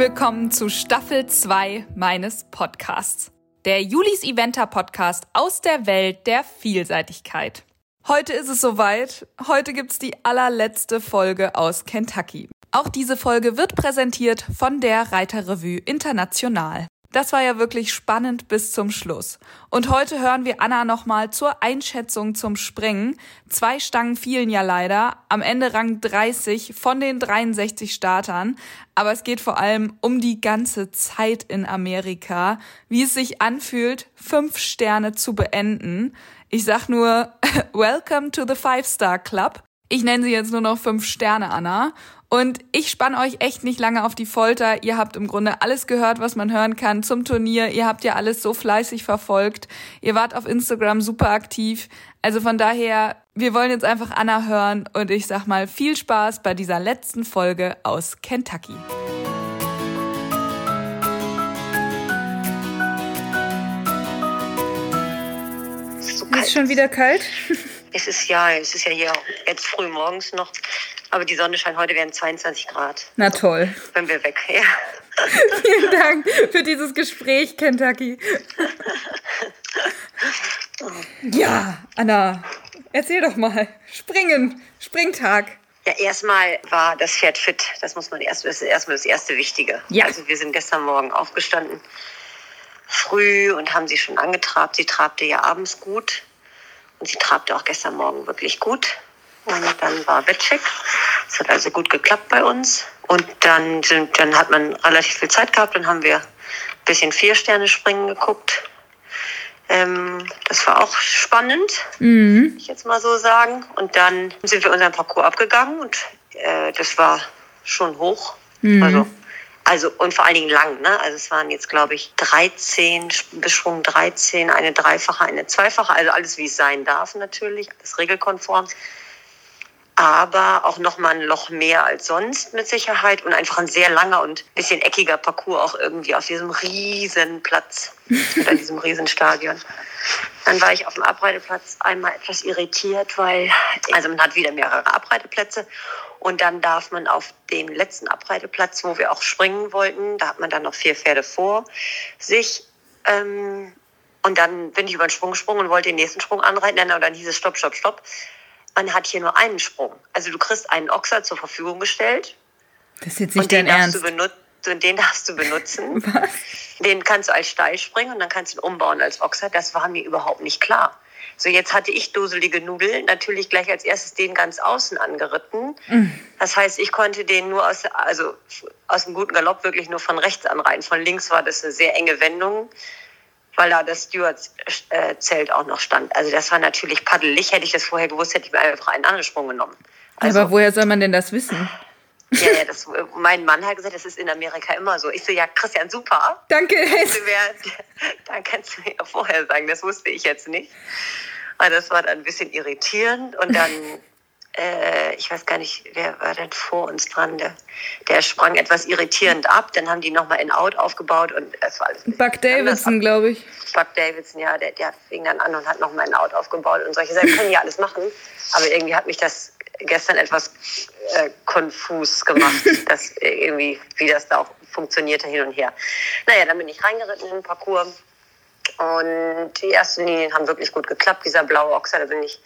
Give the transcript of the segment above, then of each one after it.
willkommen zu Staffel 2 meines Podcasts. Der Julis Eventer Podcast aus der Welt der Vielseitigkeit. Heute ist es soweit. Heute gibt's die allerletzte Folge aus Kentucky. Auch diese Folge wird präsentiert von der Reiterrevue International. Das war ja wirklich spannend bis zum Schluss. Und heute hören wir Anna nochmal zur Einschätzung zum Springen. Zwei Stangen fielen ja leider. Am Ende Rang 30 von den 63 Startern. Aber es geht vor allem um die ganze Zeit in Amerika. Wie es sich anfühlt, fünf Sterne zu beenden. Ich sag nur, Welcome to the Five Star Club. Ich nenne sie jetzt nur noch fünf Sterne, Anna. Und ich spann euch echt nicht lange auf die Folter. Ihr habt im Grunde alles gehört, was man hören kann zum Turnier. Ihr habt ja alles so fleißig verfolgt. Ihr wart auf Instagram super aktiv. Also von daher, wir wollen jetzt einfach Anna hören und ich sag mal viel Spaß bei dieser letzten Folge aus Kentucky. Ist so Ist schon wieder kalt? Es ist ja, es ist ja hier jetzt früh morgens noch, aber die Sonne scheint heute werden 22 Grad, Na toll. wenn wir weg. Ja. Vielen Dank für dieses Gespräch, Kentucky. Ja, Anna, erzähl doch mal. Springen, Springtag. Ja, erstmal war das Pferd fit. Das muss man erst, das ist erstmal das erste Wichtige. Ja. Also wir sind gestern Morgen aufgestanden, früh und haben sie schon angetrabt. Sie trabte ja abends gut und sie trabte auch gestern Morgen wirklich gut. Und dann war Wettcheck. Es hat also gut geklappt bei uns. Und dann, sind, dann hat man relativ viel Zeit gehabt. Dann haben wir ein bisschen Vier-Sterne-Springen geguckt. Ähm, das war auch spannend Mhm. ich jetzt mal so sagen. Und dann sind wir unseren Parcours abgegangen und äh, das war schon hoch. Mhm. Also, also und vor allen Dingen lang. Ne? Also es waren jetzt, glaube ich, 13, Beschwung 13, eine dreifache, eine zweifache. Also alles, wie es sein darf natürlich, alles regelkonform. Aber auch nochmal ein Loch mehr als sonst mit Sicherheit und einfach ein sehr langer und bisschen eckiger Parcours auch irgendwie auf diesem riesen Platz oder diesem riesen Stadion. Dann war ich auf dem Abreiteplatz einmal etwas irritiert, weil also man hat wieder mehrere Abreiteplätze und dann darf man auf den letzten Abreiteplatz, wo wir auch springen wollten, da hat man dann noch vier Pferde vor sich. Ähm, und dann bin ich über den Sprung gesprungen und wollte den nächsten Sprung anreiten. Und dann hieß es Stopp, Stopp, Stopp. Man hat hier nur einen Sprung. Also du kriegst einen Ochser zur Verfügung gestellt Das ist jetzt und nicht den dein darfst, Ernst. du benut und den darfst du benutzen. Was? Den kannst du als Steil springen und dann kannst du ihn umbauen als Ochser. Das war mir überhaupt nicht klar. So, jetzt hatte ich duselige Nudeln, natürlich gleich als erstes den ganz außen angeritten. Das heißt, ich konnte den nur aus, also aus dem guten Galopp wirklich nur von rechts anreiten. Von links war das eine sehr enge Wendung, weil da das Stewards-Zelt auch noch stand. Also das war natürlich paddelig. Hätte ich das vorher gewusst, hätte ich mir einfach einen anderen Sprung genommen. Also, Aber woher soll man denn das wissen? ja, ja, das, mein Mann hat gesagt, das ist in Amerika immer so. Ich so, ja, Christian, super. Danke. Also wer, da kannst du mir ja vorher sagen, das wusste ich jetzt nicht. Aber das war dann ein bisschen irritierend. Und dann, äh, ich weiß gar nicht, wer war denn vor uns dran? Der, der sprang etwas irritierend ab. Dann haben die nochmal in Out aufgebaut und es war alles. Buck. Davidson, glaube ich. Buck Davidson, ja, der, der fing dann an und hat nochmal in Out aufgebaut und solche Sachen können ja alles machen. Aber irgendwie hat mich das gestern etwas äh, konfus gemacht, dass irgendwie, wie das da auch funktionierte hin und her. Naja, dann bin ich reingeritten in den Parcours und die ersten Linien haben wirklich gut geklappt. Dieser blaue Ochser, da bin ich,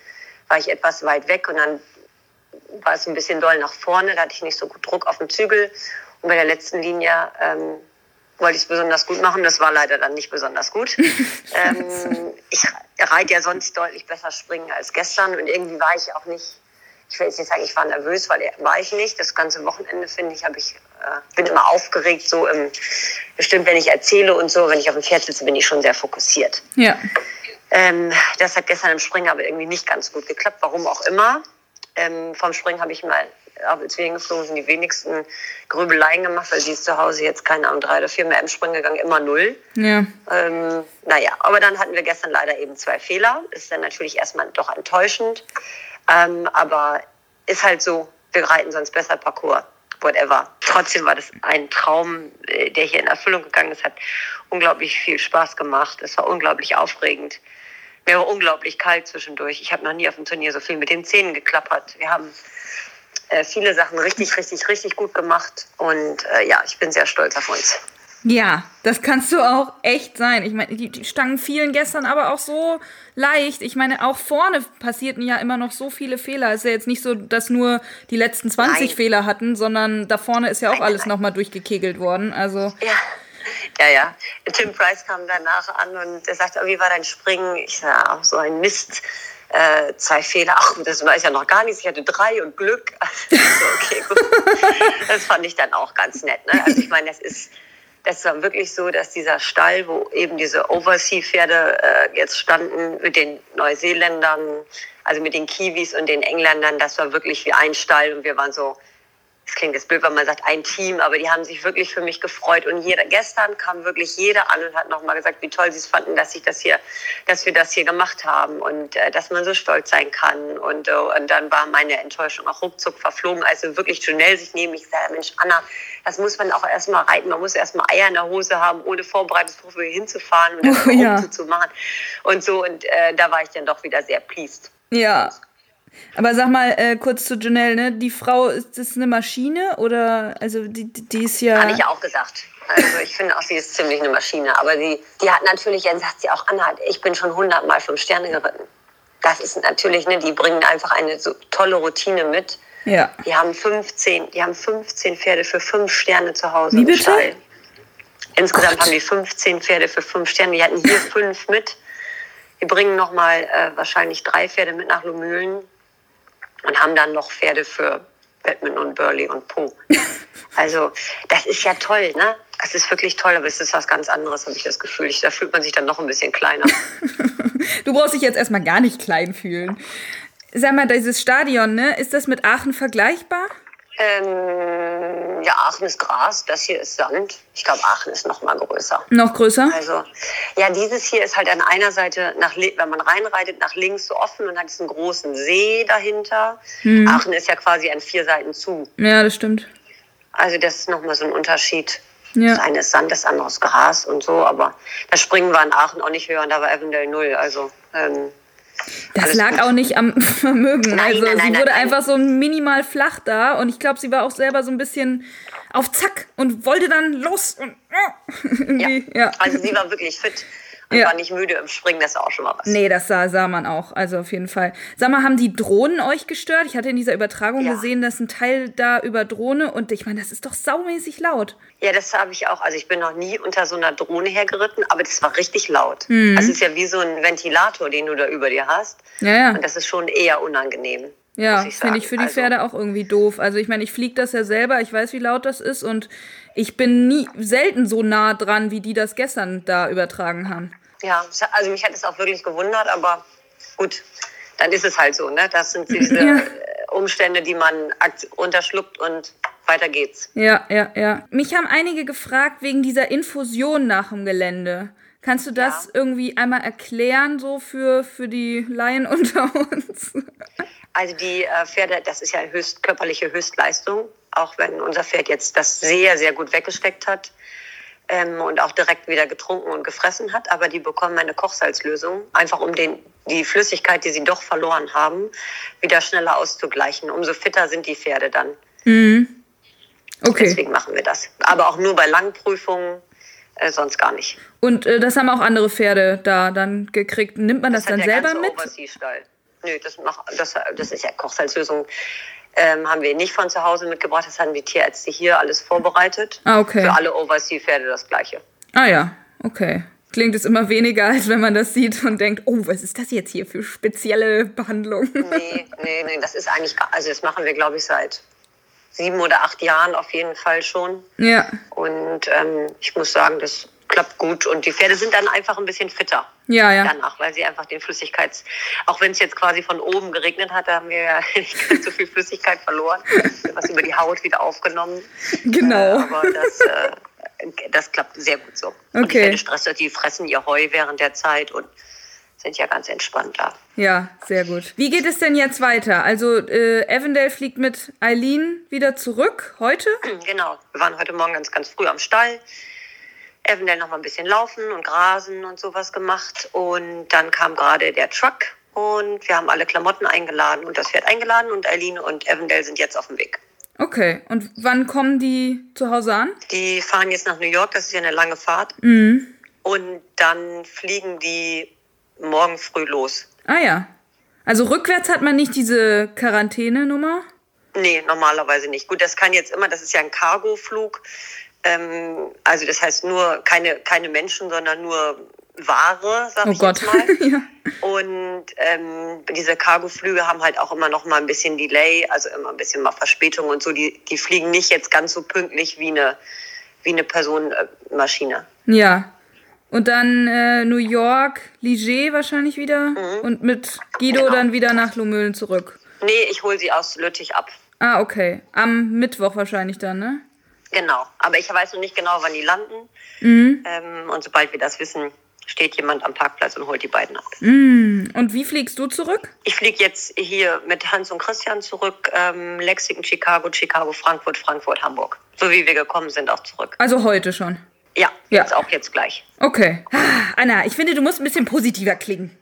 war ich etwas weit weg und dann war es ein bisschen doll nach vorne, da hatte ich nicht so gut Druck auf dem Zügel. Und bei der letzten Linie ähm, wollte ich es besonders gut machen. Das war leider dann nicht besonders gut. ähm, ich reite ja sonst deutlich besser springen als gestern und irgendwie war ich auch nicht, ich will jetzt nicht sagen, ich war nervös, weil war ich nicht. Das ganze Wochenende, finde ich, habe ich, äh, bin immer aufgeregt, so im, bestimmt, wenn ich erzähle und so, wenn ich auf dem Pferd sitze, bin ich schon sehr fokussiert. Ja. Ähm, das hat gestern im Springen aber irgendwie nicht ganz gut geklappt, warum auch immer. Ähm, vom Springen habe ich mal, als wir hingeflogen sind, die wenigsten Grübeleien gemacht, weil die ist zu Hause jetzt keine Ahnung, drei oder vier mehr im Springen gegangen, immer null. Ja. Ähm, naja, aber dann hatten wir gestern leider eben zwei Fehler. Ist dann natürlich erstmal doch enttäuschend. Ähm, aber ist halt so, wir reiten sonst besser Parcours, whatever. Trotzdem war das ein Traum, äh, der hier in Erfüllung gegangen ist. Hat unglaublich viel Spaß gemacht. Es war unglaublich aufregend. Mir war unglaublich kalt zwischendurch. Ich habe noch nie auf dem Turnier so viel mit den Zähnen geklappert. Wir haben äh, viele Sachen richtig, richtig, richtig gut gemacht. Und äh, ja, ich bin sehr stolz auf uns. Ja, das kannst du auch echt sein. Ich meine, die, die Stangen fielen gestern aber auch so leicht. Ich meine, auch vorne passierten ja immer noch so viele Fehler. Es ist ja jetzt nicht so, dass nur die letzten 20 nein. Fehler hatten, sondern da vorne ist ja auch nein, alles nochmal durchgekegelt worden. Also. Ja. Ja, ja. Tim Price kam danach an und er sagte, wie war dein Springen? Ich sage, auch so ein Mist. Äh, zwei Fehler, ach, das weiß ja noch gar nichts. Ich hatte drei und Glück. Also, okay, gut. Das fand ich dann auch ganz nett. Ne? Also ich meine, das ist, das war wirklich so, dass dieser Stall, wo eben diese Oversea-Pferde äh, jetzt standen mit den Neuseeländern, also mit den Kiwis und den Engländern, das war wirklich wie ein Stall und wir waren so, das klingt jetzt blöd, wenn man sagt, ein Team, aber die haben sich wirklich für mich gefreut. Und jeder, gestern kam wirklich jeder an und hat nochmal gesagt, wie toll sie es fanden, dass ich das hier, dass wir das hier gemacht haben und äh, dass man so stolz sein kann. Und, äh, und dann war meine Enttäuschung auch ruckzuck verflogen, also wirklich schnell sich neben mich gesagt, Mensch, Anna, das muss man auch erstmal reiten. Man muss erstmal Eier in der Hose haben, ohne Vorbereitungsprobe hinzufahren und das oh, ja. zu machen. Und so, und äh, da war ich dann doch wieder sehr pleased. Ja, aber sag mal äh, kurz zu Janelle, ne? Die Frau, ist das eine Maschine oder also die, die ist ja. Habe ich ja auch gesagt. Also ich finde auch, sie ist ziemlich eine Maschine. Aber die, die hat natürlich, dann sagt sie auch, Anna, ich bin schon hundertmal fünf Sterne geritten. Das ist natürlich, ne, die bringen einfach eine so tolle Routine mit. Ja. Die haben 15, die haben 15 Pferde für fünf Sterne zu Hause Wie bitte? Stall. Insgesamt Gott. haben die 15 Pferde für fünf Sterne. Die hatten hier fünf mit. Die bringen nochmal äh, wahrscheinlich drei Pferde mit nach Lomühlen und haben dann noch Pferde für Batman und Burley und Po. Also das ist ja toll, ne? Es ist wirklich toll, aber es ist was ganz anderes, habe ich das Gefühl. Ich, da fühlt man sich dann noch ein bisschen kleiner. du brauchst dich jetzt erstmal gar nicht klein fühlen. Sag mal, dieses Stadion, ne? Ist das mit Aachen vergleichbar? Ähm, ja, Aachen ist Gras, das hier ist Sand. Ich glaube, Aachen ist noch mal größer. Noch größer? Also, ja, dieses hier ist halt an einer Seite, nach, wenn man reinreitet, nach links so offen und hat diesen großen See dahinter. Mhm. Aachen ist ja quasi an vier Seiten zu. Ja, das stimmt. Also, das ist noch mal so ein Unterschied. Ja. Das eine ist Sand, das andere ist Gras und so. Aber das Springen war in Aachen auch nicht höher und da war Evendale null. Also, ähm, das Alles lag gut. auch nicht am Vermögen. Nein, also nein, nein, sie wurde einfach so minimal flach da und ich glaube, sie war auch selber so ein bisschen auf Zack und wollte dann los und ja. ja. Also sie war wirklich fit und ja. war nicht müde im Springen, das ist auch schon mal was. Nee, das sah, sah man auch, also auf jeden Fall. Sag mal, haben die Drohnen euch gestört? Ich hatte in dieser Übertragung ja. gesehen, dass ein Teil da über Drohne und ich meine, das ist doch saumäßig laut. Ja, das habe ich auch. Also ich bin noch nie unter so einer Drohne hergeritten, aber das war richtig laut. Mhm. Also es ist ja wie so ein Ventilator, den du da über dir hast. Ja, ja. Und das ist schon eher unangenehm. Ja, finde ich für die also, Pferde auch irgendwie doof. Also ich meine, ich fliege das ja selber, ich weiß, wie laut das ist und ich bin nie selten so nah dran, wie die das gestern da übertragen haben. Ja, also mich hat es auch wirklich gewundert, aber gut, dann ist es halt so, ne? Das sind diese ja. Umstände, die man unterschluckt und weiter geht's. Ja, ja, ja. Mich haben einige gefragt wegen dieser Infusion nach dem Gelände. Kannst du das ja. irgendwie einmal erklären, so für, für die Laien unter uns? Also die äh, Pferde, das ist ja höchst, körperliche Höchstleistung, auch wenn unser Pferd jetzt das sehr, sehr gut weggesteckt hat ähm, und auch direkt wieder getrunken und gefressen hat. Aber die bekommen eine Kochsalzlösung, einfach um den, die Flüssigkeit, die sie doch verloren haben, wieder schneller auszugleichen. Umso fitter sind die Pferde dann. Mhm. Okay. Deswegen machen wir das. Aber auch nur bei Langprüfungen, äh, sonst gar nicht. Und äh, das haben auch andere Pferde da dann gekriegt. Nimmt man das, das dann selber mit? Nö, das, mach, das, das ist ja Kochsalzlösung. Ähm, haben wir nicht von zu Hause mitgebracht. Das haben die Tierärzte hier alles vorbereitet. Ah, okay. Für alle Oversea-Pferde das Gleiche. Ah ja, okay. Klingt es immer weniger, als wenn man das sieht und denkt, oh, was ist das jetzt hier für spezielle Behandlung? Nee, nee, nee, das ist eigentlich, also das machen wir, glaube ich, seit sieben oder acht Jahren auf jeden Fall schon. Ja. Und ähm, ich muss sagen, das klappt gut und die Pferde sind dann einfach ein bisschen fitter. Ja, ja. Danach, weil sie einfach den Flüssigkeits, auch wenn es jetzt quasi von oben geregnet hat, da haben wir ja nicht ganz so viel Flüssigkeit verloren, was über die Haut wieder aufgenommen. Genau. Äh, aber das, äh, das klappt sehr gut so. Okay. Und die Pferdestresser, die fressen ihr Heu während der Zeit und sind ja ganz entspannt da. Ja, sehr gut. Wie geht es denn jetzt weiter? Also äh, Avondale fliegt mit Eileen wieder zurück heute? Genau. Wir waren heute Morgen ganz, ganz früh am Stall. Avondale noch mal ein bisschen laufen und grasen und sowas gemacht. Und dann kam gerade der Truck Und wir haben alle Klamotten eingeladen und das Pferd eingeladen und Eileen und Evandale sind jetzt auf dem Weg. Okay, und wann kommen die zu Hause an? Die fahren jetzt nach New York, das ist ja eine lange Fahrt. Mhm. Und dann fliegen die morgen früh los. Ah ja. Also rückwärts hat man nicht diese Quarantänenummer? Nee, normalerweise nicht. Gut, das kann jetzt immer, das ist ja ein Cargoflug. Ähm, also das heißt nur keine, keine Menschen, sondern nur Ware, sag Oh ich Gott. jetzt mal. ja. Und ähm, diese Cargoflüge haben halt auch immer noch mal ein bisschen Delay, also immer ein bisschen mal Verspätung und so. Die, die fliegen nicht jetzt ganz so pünktlich wie eine, wie eine Personenmaschine. ja. Und dann äh, New York, Ligier wahrscheinlich wieder. Und mit Guido Genau. dann wieder nach Lomöhlen zurück. Nee, ich hole sie aus Lüttich ab. Ah, okay. Am Mittwoch wahrscheinlich dann, ne? Genau. Aber ich weiß noch nicht genau, wann die landen. Mhm. Ähm, und sobald wir das wissen, steht jemand am Parkplatz und holt die beiden ab. Mm. Und wie fliegst du zurück? Ich fliege jetzt hier mit Hans und Christian zurück. Ähm, Lexington, Chicago, Chicago, Frankfurt, Frankfurt, Hamburg. So wie wir gekommen sind, auch zurück. Also heute schon. Ja, Ja. jetzt auch jetzt gleich. Okay. Ah, Anna, ich finde, du musst ein bisschen positiver klingen.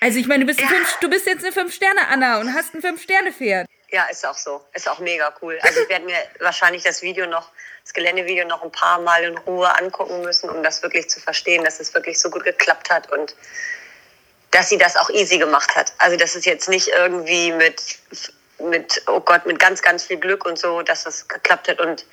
Also ich meine, du bist, Ja. fünf, du bist jetzt eine Fünf-Sterne-Anna und hast ein Fünf-Sterne-Pferd. Ja, ist auch so. Ist auch mega cool. Also ich werde mir wahrscheinlich das Video noch, das Geländevideo noch ein paar Mal in Ruhe angucken müssen, um das wirklich zu verstehen, dass es wirklich so gut geklappt hat und dass sie das auch easy gemacht hat. Also das ist jetzt nicht irgendwie mit, mit, oh Gott, mit ganz, ganz viel Glück und so, dass das geklappt hat. Und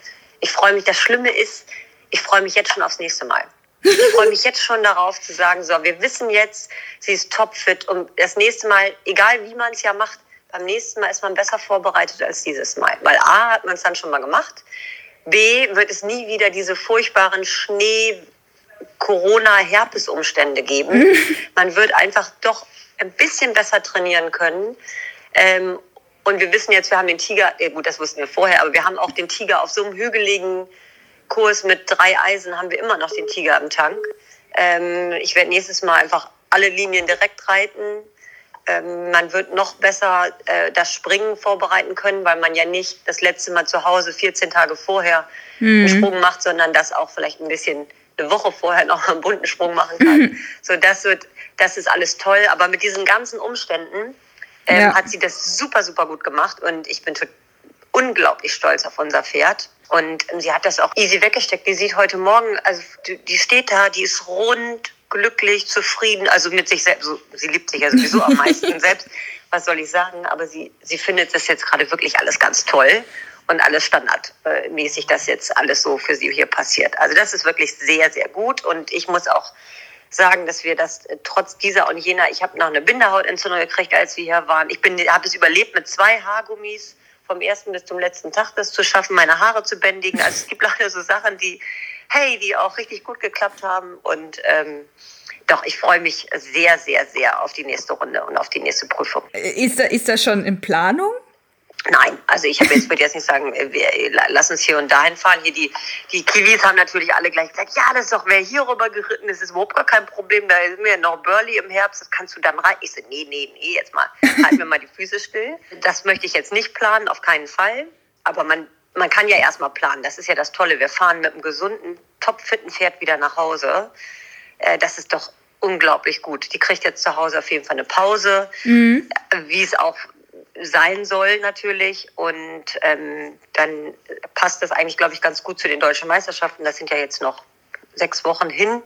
ich freue mich, das Schlimme ist, ich freue mich jetzt schon aufs nächste Mal. Ich freue mich jetzt schon darauf zu sagen, so, wir wissen jetzt, sie ist topfit und das nächste Mal, egal wie man es ja macht, beim nächsten Mal ist man besser vorbereitet als dieses Mal. Weil A, hat man es dann schon mal gemacht. B, wird es nie wieder diese furchtbaren Schnee, Corona-Herpes-Umstände geben. Man wird einfach doch ein bisschen besser trainieren können. Ähm, und wir wissen jetzt, wir haben den Tiger, ja gut, das wussten wir vorher, aber wir haben auch den Tiger auf so einem hügeligen Kurs mit drei Eisen, haben wir immer noch den Tiger im Tank. Ähm, ich werde nächstes Mal einfach alle Linien direkt reiten. Ähm, man wird noch besser äh, das Springen vorbereiten können, weil man ja nicht das letzte Mal zu Hause 14 Tage vorher einen Sprung macht, sondern das auch vielleicht ein bisschen eine Woche vorher noch einen bunten Sprung machen kann. So, das wird, das ist alles toll. Aber mit diesen ganzen Umständen ähm, Ja. hat sie das super, super gut gemacht und ich bin unglaublich stolz auf unser Pferd. Und ähm, sie hat das auch easy weggesteckt. Die sieht heute Morgen, also die, die steht da, die ist rund, glücklich, zufrieden, also mit sich selbst. Sie liebt sich ja sowieso am meisten selbst. Was soll ich sagen? Aber sie, sie findet das jetzt gerade wirklich alles ganz toll und alles standardmäßig, dass jetzt alles so für sie hier passiert. Also das ist wirklich sehr, sehr gut und ich muss auch sagen, dass wir das äh, trotz dieser und jener, ich habe noch eine Bindehautentzündung gekriegt, als wir hier waren. Ich bin, habe es überlebt mit zwei Haargummis vom ersten bis zum letzten Tag, das zu schaffen, meine Haare zu bändigen. Also es gibt leider so Sachen, die, hey, die auch richtig gut geklappt haben und ähm, doch, ich freue mich sehr, sehr, sehr auf die nächste Runde und auf die nächste Prüfung. Ist, da, ist das schon in Planung? Nein, also ich jetzt würde jetzt nicht sagen, äh, wir, äh, la- lass uns hier und dahin fahren. Hier die die Kiwis haben natürlich alle gleich gesagt, ja, das ist doch wer hier rüber geritten ist, ist überhaupt gar kein Problem. Da ist mir noch Burley im Herbst, das kannst du dann rein. Ich so, nee, nee, nee, jetzt mal halten wir mal die Füße still. Das möchte ich jetzt nicht planen, auf keinen Fall. Aber man man kann ja erstmal planen. Das ist ja das Tolle. Wir fahren mit einem gesunden, topfitten Pferd wieder nach Hause. Äh, das ist doch unglaublich gut. Die kriegt jetzt zu Hause auf jeden Fall eine Pause, äh, wie es auch sein soll natürlich. Und ähm, dann passt das eigentlich, glaube ich, ganz gut zu den deutschen Meisterschaften. Das sind ja jetzt noch sechs Wochen hin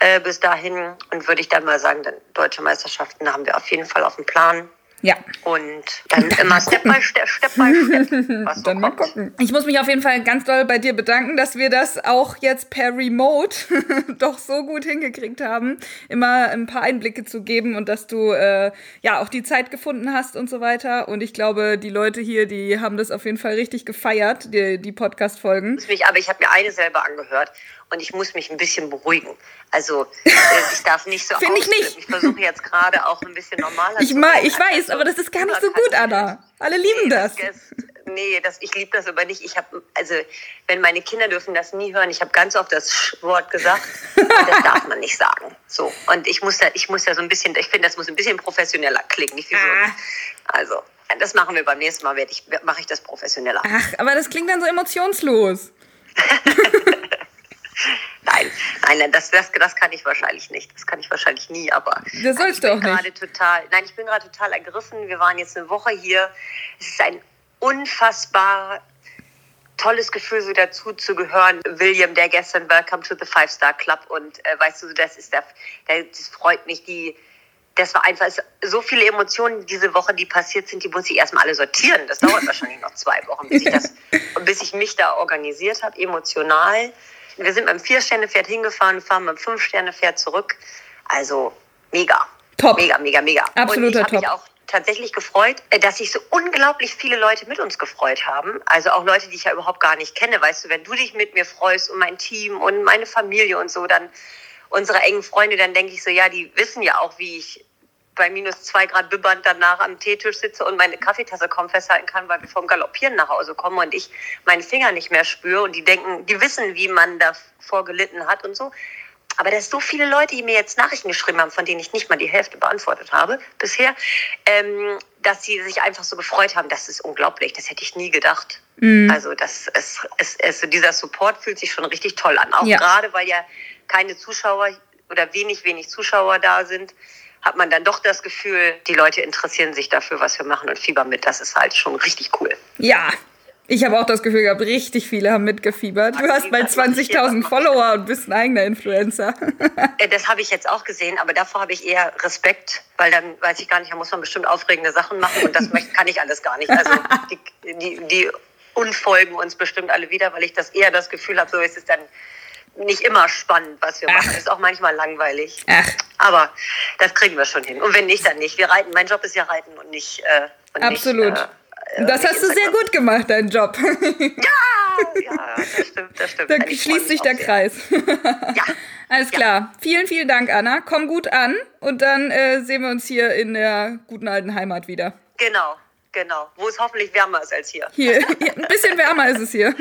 äh, bis dahin. Und würde ich dann mal sagen, dann deutsche Meisterschaften haben wir auf jeden Fall auf dem Plan. Ja. Und dann immer Step by Step, Step by Step, was so Dann mal gucken. Ich muss mich auf jeden Fall ganz doll bei dir bedanken, dass wir das auch jetzt per Remote doch so gut hingekriegt haben, immer ein paar Einblicke zu geben und dass du äh, ja auch die Zeit gefunden hast und so weiter. Und ich glaube, die Leute hier, die haben das auf jeden Fall richtig gefeiert, die, die Podcast-Folgen. aber ich habe mir eine selber angehört und ich muss mich ein bisschen beruhigen. Also äh, ich darf nicht so Find ich nicht. Ich versuche jetzt gerade auch ein bisschen normaler Ich, zu werden. ich weiß, Also, aber das ist gar nicht so gut, Anna. Alle lieben Nee, das. das- Nee, das, ich liebe das aber nicht. Ich habe, also, wenn meine Kinder dürfen das nie hören. Ich habe ganz oft das Sch-Wort gesagt. das darf man nicht sagen. So. Und ich muss da, ich muss da so ein bisschen, ich finde, das muss ein bisschen professioneller klingen. Nicht wie so, Ah. also, das machen wir beim nächsten Mal. Mache ich das professioneller. Ach, aber das klingt dann so emotionslos. Nein, das, das, das kann ich wahrscheinlich nicht. Das kann ich wahrscheinlich nie, aber. Das sollst du auch nicht. Total, nein, ich bin gerade total ergriffen. Wir waren jetzt eine Woche hier. Es ist ein unfassbar tolles Gefühl, so dazu zu gehören. William, der gestern Welcome to the Five Star Club und äh, weißt du, das ist der, der, das freut mich, die, das war einfach so viele Emotionen diese Woche, die passiert sind, die muss ich erstmal alle sortieren. Das dauert wahrscheinlich noch zwei Wochen, bis ich das, bis ich mich da organisiert habe, emotional. Wir sind beim Vier-Sterne-Pferd hingefahren, fahren beim Fünf-Sterne-Pferd zurück. Also mega. Top. Mega, mega, mega. Absoluter und ich Top. Mich auch tatsächlich gefreut, äh, dass sich so unglaublich viele Leute mit uns gefreut haben. Also auch Leute, die ich ja überhaupt gar nicht kenne. Weißt du, wenn du dich mit mir freust und mein Team und meine Familie und so, dann unsere engen Freunde, dann denke ich so, ja, die wissen ja auch, wie ich bei minus zwei Grad bibbernd danach am Teetisch sitze und meine Kaffeetasse kaum festhalten kann, weil wir vom Galoppieren nach Hause kommen und ich meine Finger nicht mehr spüre und die denken, die wissen, wie man davor gelitten hat und so. Aber da sind so viele Leute, die mir jetzt Nachrichten geschrieben haben, von denen ich nicht mal die Hälfte beantwortet habe bisher, ähm, dass sie sich einfach so gefreut haben. Das ist unglaublich. Das hätte ich nie gedacht. Mhm. Also das ist, es, es, dieser Support fühlt sich schon richtig toll an. Auch Ja. gerade, weil ja keine Zuschauer oder wenig, wenig Zuschauer da sind, hat man dann doch das Gefühl, die Leute interessieren sich dafür, was wir machen und fiebern mit. Das ist halt schon richtig cool. Ja. Ich habe auch das Gefühl gehabt, richtig viele haben mitgefiebert. Du hast ich 20.000 hier- Follower und bist ein eigener Influencer. Äh, Das habe ich jetzt auch gesehen, aber davor habe ich eher Respekt, weil dann weiß ich gar nicht, da muss man bestimmt aufregende Sachen machen und das kann ich alles gar nicht. Also die, die, die unfolgen uns bestimmt alle wieder, weil ich das eher das Gefühl habe, so ist es dann nicht immer spannend, was wir machen. Ach. Ist auch manchmal langweilig. Ach, Aber das kriegen wir schon hin. Und wenn nicht, dann nicht. Wir reiten. Mein Job ist ja reiten und nicht. Äh, und absolut. Nicht, äh, das nicht hast du sehr gut gemacht, deinen Job. Ja, ja, das stimmt, das stimmt. Da schließt sich der sehr. Kreis. Ja, Alles klar. Vielen, vielen Dank, Anna. Komm gut an und dann äh, sehen wir uns hier in der guten alten Heimat wieder. genau, genau. Wo es hoffentlich wärmer ist als. Hier, hier ein bisschen wärmer ist es hier.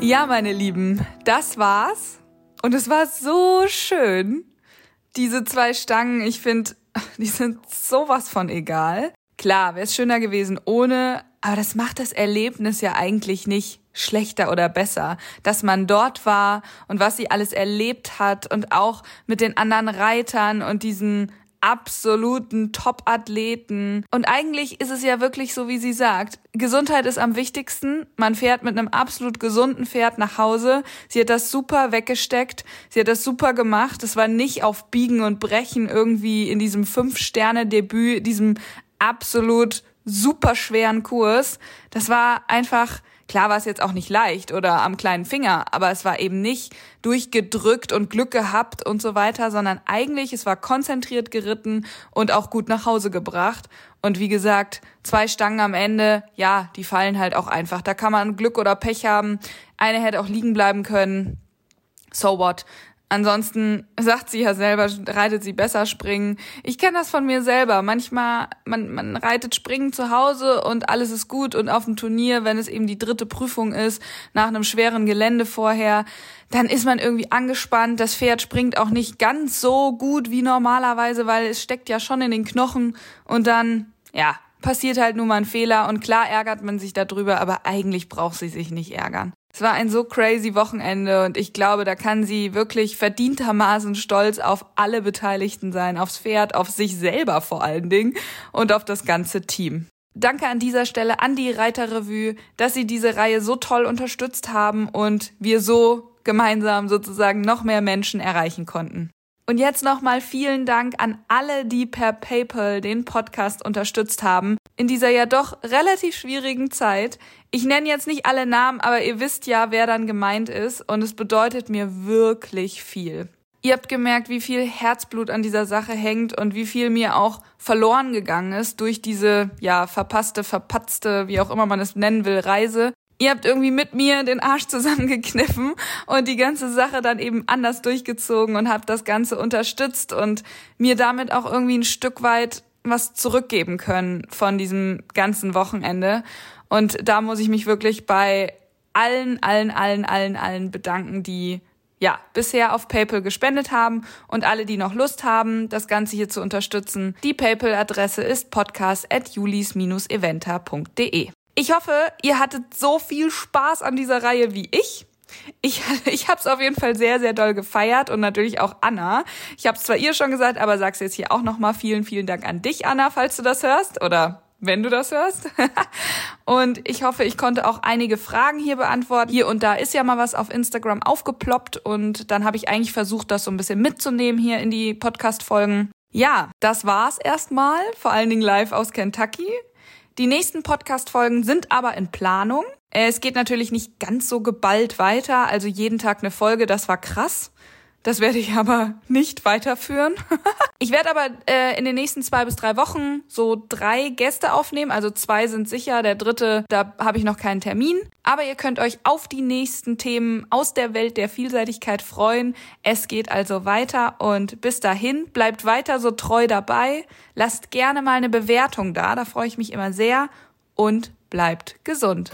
Ja, meine Lieben, das war's. Und es war so schön. Diese zwei Stangen, ich finde, die sind sowas von egal. Klar, wäre es schöner gewesen ohne, aber das macht das Erlebnis ja eigentlich nicht schlechter oder besser, dass man dort war und was sie alles erlebt hat und auch mit den anderen Reitern und diesen absoluten Top-Athleten. Und eigentlich ist es ja wirklich so, wie sie sagt. Gesundheit ist am wichtigsten. Man fährt mit einem absolut gesunden Pferd nach Hause. Sie hat das super weggesteckt. Sie hat das super gemacht. Es war nicht auf Biegen und Brechen irgendwie in diesem Fünf-Sterne-Debüt, diesem absolut super schweren Kurs. Das war einfach, klar war es jetzt auch nicht leicht oder am kleinen Finger, aber es war eben nicht durchgedrückt und Glück gehabt und so weiter, sondern eigentlich, es war konzentriert geritten und auch gut nach Hause gebracht. Und wie gesagt, zwei Stangen am Ende, ja, die fallen halt auch einfach. Da kann man Glück oder Pech haben. Eine hätte auch liegen bleiben können. So what? Ansonsten sagt sie ja selber, reitet sie besser springen. Ich kenne das von mir selber. Manchmal, man, man reitet springen zu Hause und alles ist gut und auf dem Turnier, wenn es eben die dritte Prüfung ist, nach einem schweren Gelände vorher, dann ist man irgendwie angespannt. Das Pferd springt auch nicht ganz so gut wie normalerweise, weil es steckt ja schon in den Knochen und dann, ja, passiert halt nur mal ein Fehler und klar ärgert man sich darüber, aber eigentlich braucht sie sich nicht ärgern. Es war ein so crazy Wochenende und ich glaube, da kann sie wirklich verdientermaßen stolz auf alle Beteiligten sein, aufs Pferd, auf sich selber vor allen Dingen und auf das ganze Team. Danke an dieser Stelle an die Reiterrevue, dass sie diese Reihe so toll unterstützt haben und wir so gemeinsam sozusagen noch mehr Menschen erreichen konnten. Und jetzt nochmal vielen Dank an alle, die per PayPal den Podcast unterstützt haben. In dieser ja doch relativ schwierigen Zeit. Ich nenne jetzt nicht alle Namen, aber ihr wisst ja, wer dann gemeint ist. Und es bedeutet mir wirklich viel. Ihr habt gemerkt, wie viel Herzblut an dieser Sache hängt und wie viel mir auch verloren gegangen ist durch diese, ja, verpasste, verpatzte, wie auch immer man es nennen will, Reise. Ihr habt irgendwie mit mir den Arsch zusammengekniffen und die ganze Sache dann eben anders durchgezogen und habt das Ganze unterstützt und mir damit auch irgendwie ein Stück weit was zurückgeben können von diesem ganzen Wochenende. Und da muss ich mich wirklich bei allen, allen, allen, allen, allen bedanken, die ja, bisher auf PayPal gespendet haben und alle, die noch Lust haben, das Ganze hier zu unterstützen. Die PayPal-Adresse ist podcast.julis-eventer.de. Ich hoffe, ihr hattet so viel Spaß an dieser Reihe wie ich. Ich, ich habe es auf jeden Fall sehr, sehr doll gefeiert und natürlich auch Anna. Ich habe es zwar ihr schon gesagt, aber sag's jetzt hier auch nochmal. Vielen, vielen Dank an dich, Anna, falls du das hörst oder wenn du das hörst. und ich hoffe, ich konnte auch einige Fragen hier beantworten. Hier und da ist ja mal was auf Instagram aufgeploppt und dann habe ich eigentlich versucht, das so ein bisschen mitzunehmen hier in die Podcast-Folgen. Ja, das war's erstmal, vor allen Dingen live aus Kentucky. Die nächsten Podcast-Folgen sind aber in Planung. Es geht natürlich nicht ganz so geballt weiter, also jeden Tag eine Folge, das war krass. Das werde ich aber nicht weiterführen. ich werde aber äh, in den nächsten zwei bis drei Wochen so drei Gäste aufnehmen. Also zwei sind sicher, der dritte, da habe ich noch keinen Termin. Aber ihr könnt euch auf die nächsten Themen aus der Welt der Vielseitigkeit freuen. Es geht also weiter und bis dahin bleibt weiter so treu dabei. Lasst gerne mal eine Bewertung da, da freue ich mich immer sehr und bleibt gesund.